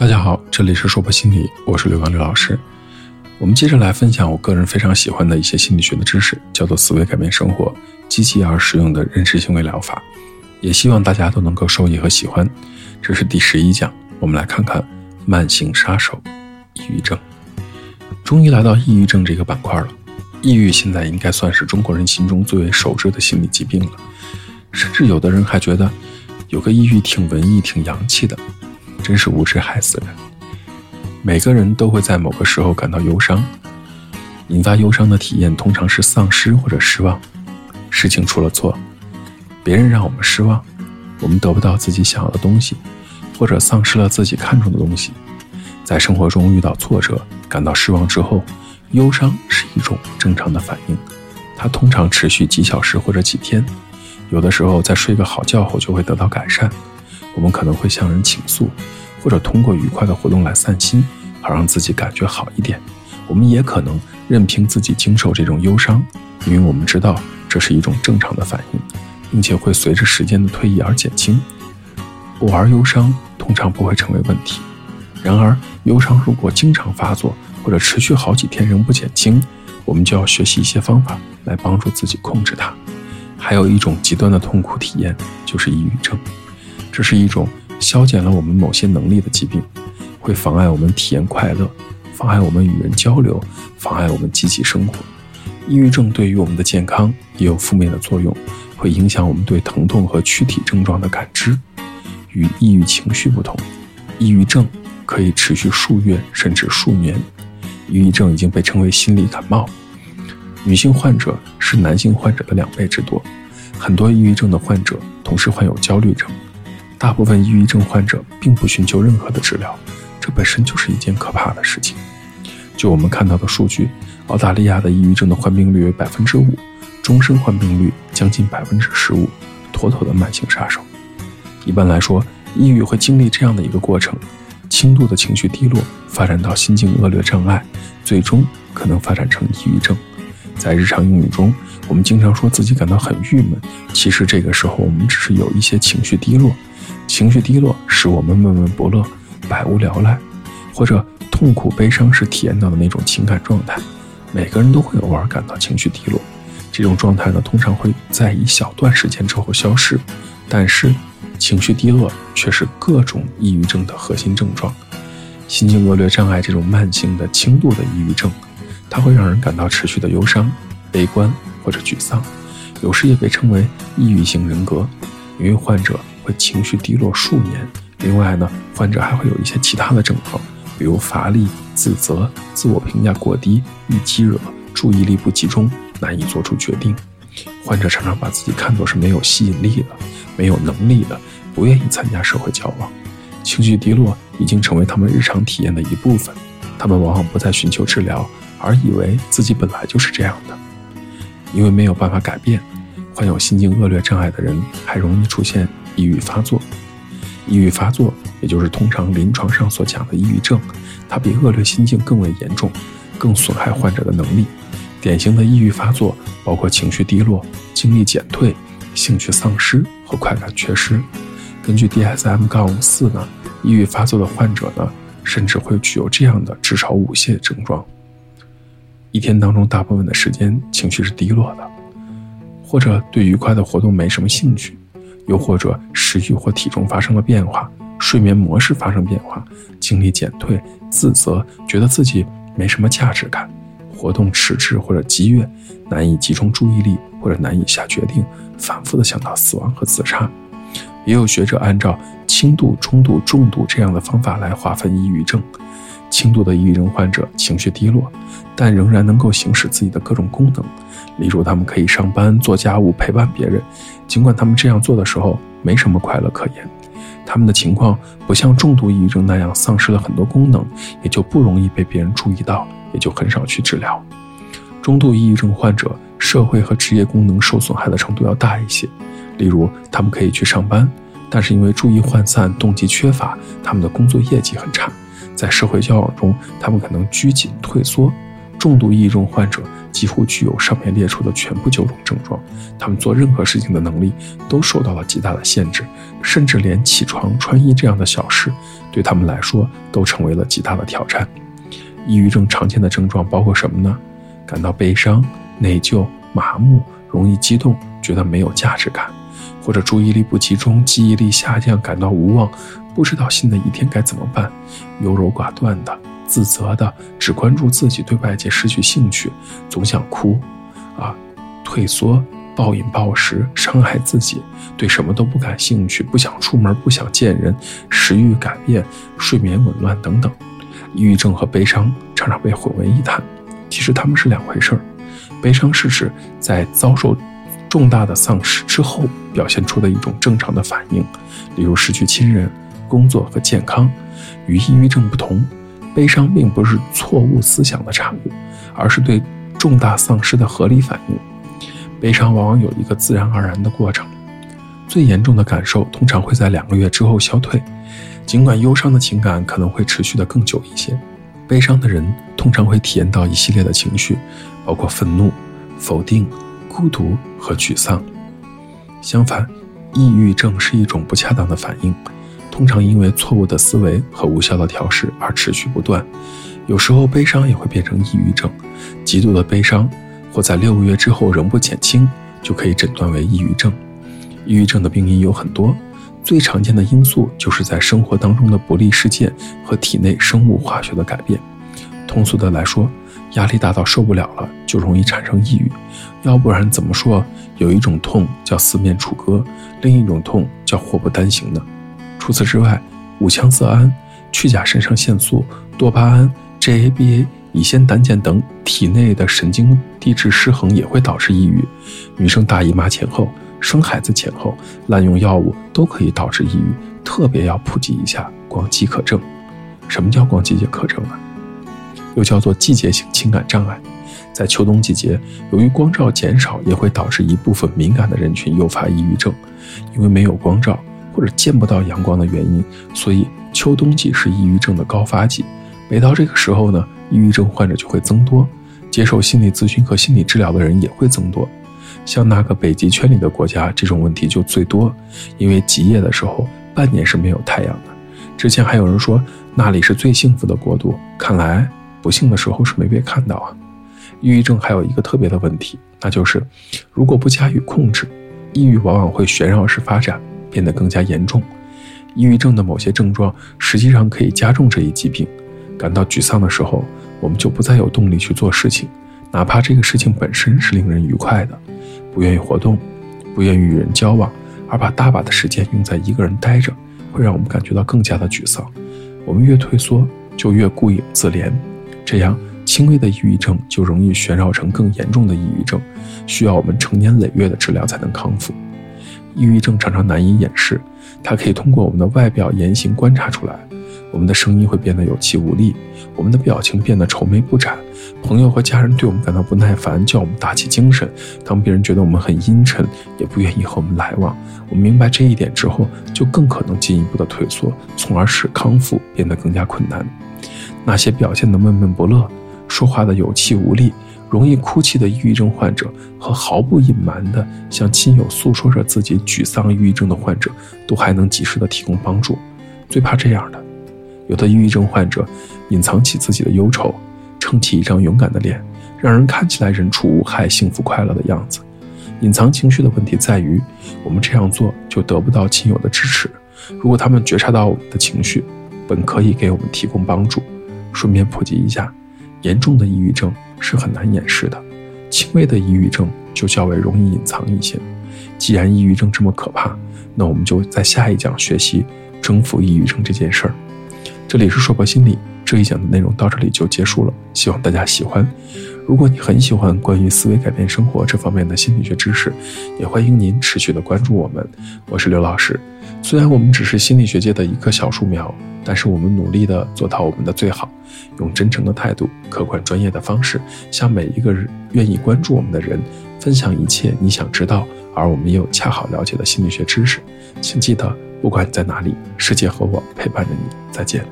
大家好，这里是说破心理，我是刘刚刘老师。我们接着来分享我个人非常喜欢的一些心理学的知识，叫做思维改变生活，积极而实用的认知行为疗法。也希望大家都能够受益和喜欢。这是第十一讲，我们来看看慢性杀手——抑郁症。终于来到抑郁症这个板块了。抑郁现在应该算是中国人心中最为熟知的心理疾病了，甚至有的人还觉得有个抑郁挺文艺、挺洋气的。真是无知害死人。每个人都会在某个时候感到忧伤，引发忧伤的体验通常是丧失或者失望。事情出了错，别人让我们失望，我们得不到自己想要的东西，或者丧失了自己看重的东西。在生活中遇到挫折，感到失望之后，忧伤是一种正常的反应，它通常持续几小时或者几天，有的时候在睡个好觉后就会得到改善。我们可能会向人倾诉，或者通过愉快的活动来散心，好让自己感觉好一点。我们也可能任凭自己经受这种忧伤，因为我们知道这是一种正常的反应，并且会随着时间的推移而减轻。偶尔忧伤通常不会成为问题，然而忧伤如果经常发作或者持续好几天仍不减轻，我们就要学习一些方法来帮助自己控制它。还有一种极端的痛苦体验就是抑郁症。这是一种消减了我们某些能力的疾病，会妨碍我们体验快乐，妨碍我们与人交流，妨碍我们积极生活。抑郁症对于我们的健康也有负面的作用，会影响我们对疼痛和躯体症状的感知。与抑郁情绪不同，抑郁症可以持续数月甚至数年。抑郁症已经被称为心理感冒。女性患者是男性患者的两倍之多，很多抑郁症的患者同时患有焦虑症。大部分抑郁症患者并不寻求任何的治疗，这本身就是一件可怕的事情。就我们看到的数据，澳大利亚的抑郁症的患病率为百分之五，终身患病率将近百分之十五，妥妥的慢性杀手。一般来说，抑郁会经历这样的一个过程：轻度的情绪低落，发展到心境恶劣障碍，最终可能发展成抑郁症。在日常英语中，我们经常说自己感到很郁闷，其实这个时候我们只是有一些情绪低落。情绪低落使我们闷闷不乐、百无聊赖，或者痛苦、悲伤时体验到的那种情感状态。每个人都会偶尔感到情绪低落，这种状态呢，通常会在一小段时间之后消失。但是，情绪低落却是各种抑郁症的核心症状。心境恶劣障碍这种慢性的轻度的抑郁症，它会让人感到持续的忧伤、悲观或者沮丧，有时也被称为抑郁型人格，因为患者。情绪低落数年。另外呢，患者还会有一些其他的症状，比如乏力、自责、自我评价过低、易激惹、注意力不集中、难以做出决定。患者常常把自己看作是没有吸引力的、没有能力的，不愿意参加社会交往。情绪低落已经成为他们日常体验的一部分。他们往往不再寻求治疗，而以为自己本来就是这样的。因为没有办法改变，患有心境恶劣障碍的人还容易出现。抑郁发作，抑郁发作，也就是通常临床上所讲的抑郁症，它比恶劣心境更为严重，更损害患者的能力。典型的抑郁发作包括情绪低落、精力减退、兴趣丧失和快感缺失。根据 DSM 杠4呢，抑郁发作的患者呢，甚至会具有这样的至少五些症状：一天当中大部分的时间情绪是低落的，或者对愉快的活动没什么兴趣。又或者食欲或体重发生了变化，睡眠模式发生变化，精力减退，自责，觉得自己没什么价值感，活动迟滞或者激越，难以集中注意力或者难以下决定，反复的想到死亡和自杀。也有学者按照轻度、中度、重度这样的方法来划分抑郁症。轻度的抑郁症患者情绪低落，但仍然能够行使自己的各种功能，例如他们可以上班、做家务、陪伴别人。尽管他们这样做的时候没什么快乐可言，他们的情况不像重度抑郁症那样丧失了很多功能，也就不容易被别人注意到，也就很少去治疗。中度抑郁症患者社会和职业功能受损害的程度要大一些，例如他们可以去上班，但是因为注意涣散、动机缺乏，他们的工作业绩很差。在社会交往中，他们可能拘谨退缩，重度抑郁症患者几乎具有上面列出的全部九种症状，他们做任何事情的能力都受到了极大的限制，甚至连起床、穿衣这样的小事，对他们来说都成为了极大的挑战。抑郁症常见的症状包括什么呢？感到悲伤、内疚、麻木、容易激动、觉得没有价值感，或者注意力不集中、记忆力下降、感到无望，不知道新的一天该怎么办，优柔寡断的。自责的，只关注自己，对外界失去兴趣，总想哭，啊，退缩，暴饮暴食，伤害自己，对什么都不感兴趣，不想出门，不想见人，食欲改变，睡眠紊乱等等。抑郁症和悲伤常常被混为一谈，其实他们是两回事儿。悲伤是指在遭受重大的丧失之后表现出的一种正常的反应，例如失去亲人、工作和健康。与抑郁症不同。悲伤并不是错误思想的产物，而是对重大丧失的合理反应。悲伤往往有一个自然而然的过程，最严重的感受通常会在两个月之后消退，尽管忧伤的情感可能会持续的更久一些。悲伤的人通常会体验到一系列的情绪，包括愤怒、否定、孤独和沮丧。相反，抑郁症是一种不恰当的反应。通常因为错误的思维和无效的调试而持续不断，有时候悲伤也会变成抑郁症。极度的悲伤或在六个月之后仍不减轻，就可以诊断为抑郁症。抑郁症的病因有很多，最常见的因素就是在生活当中的不利事件和体内生物化学的改变。通俗的来说，压力大到受不了了，就容易产生抑郁。要不然怎么说有一种痛叫四面楚歌，另一种痛叫祸不单行呢？除此之外，五羟色胺、去甲肾上腺素、多巴胺、GABA、乙酰胆碱等体内的神经递质失衡也会导致抑郁。女生大姨妈前后、生孩子前后滥用药物都可以导致抑郁，特别要普及一下光饥渴症。什么叫光饥渴症呢？又叫做季节性情感障碍。在秋冬季节，由于光照减少，也会导致一部分敏感的人群诱发抑郁症，因为没有光照。或者见不到阳光的原因，所以秋冬季是抑郁症的高发季。每到这个时候呢，抑郁症患者就会增多，接受心理咨询和心理治疗的人也会增多。像那个北极圈里的国家，这种问题就最多，因为极夜的时候半年是没有太阳的。之前还有人说那里是最幸福的国度，看来不幸的时候是没被看到啊。抑郁症还有一个特别的问题，那就是如果不加以控制，抑郁往往会旋绕式发展。变得更加严重，抑郁症的某些症状实际上可以加重这一疾病。感到沮丧的时候，我们就不再有动力去做事情，哪怕这个事情本身是令人愉快的。不愿意活动，不愿意与人交往，而把大把的时间用在一个人待着，会让我们感觉到更加的沮丧。我们越退缩，就越顾影自怜，这样轻微的抑郁症就容易旋绕成更严重的抑郁症，需要我们成年累月的治疗才能康复。抑郁症常常难以掩饰，它可以通过我们的外表言行观察出来。我们的声音会变得有气无力，我们的表情变得愁眉不展，朋友和家人对我们感到不耐烦，叫我们打起精神。当别人觉得我们很阴沉，也不愿意和我们来往。我们明白这一点之后，就更可能进一步的退缩，从而使康复变得更加困难。那些表现的闷闷不乐，说话的有气无力。容易哭泣的抑郁症患者和毫不隐瞒的向亲友诉说着自己沮丧抑郁症的患者，都还能及时的提供帮助。最怕这样的，有的抑郁症患者隐藏起自己的忧愁，撑起一张勇敢的脸，让人看起来人畜无害、幸福快乐的样子。隐藏情绪的问题在于，我们这样做就得不到亲友的支持。如果他们觉察到我们的情绪，本可以给我们提供帮助。顺便普及一下，严重的抑郁症。是很难掩饰的，轻微的抑郁症就较为容易隐藏一些。既然抑郁症这么可怕，那我们就在下一讲学习征服抑郁症这件事儿。这里是硕博心理，这一讲的内容到这里就结束了，希望大家喜欢。如果你很喜欢关于思维改变生活这方面的心理学知识，也欢迎您持续的关注我们。我是刘老师，虽然我们只是心理学界的一棵小树苗。但是我们努力的做到我们的最好，用真诚的态度、客观专业的方式，向每一个愿意关注我们的人分享一切你想知道而我们又恰好了解的心理学知识。请记得，不管你在哪里，世界和我陪伴着你。再见。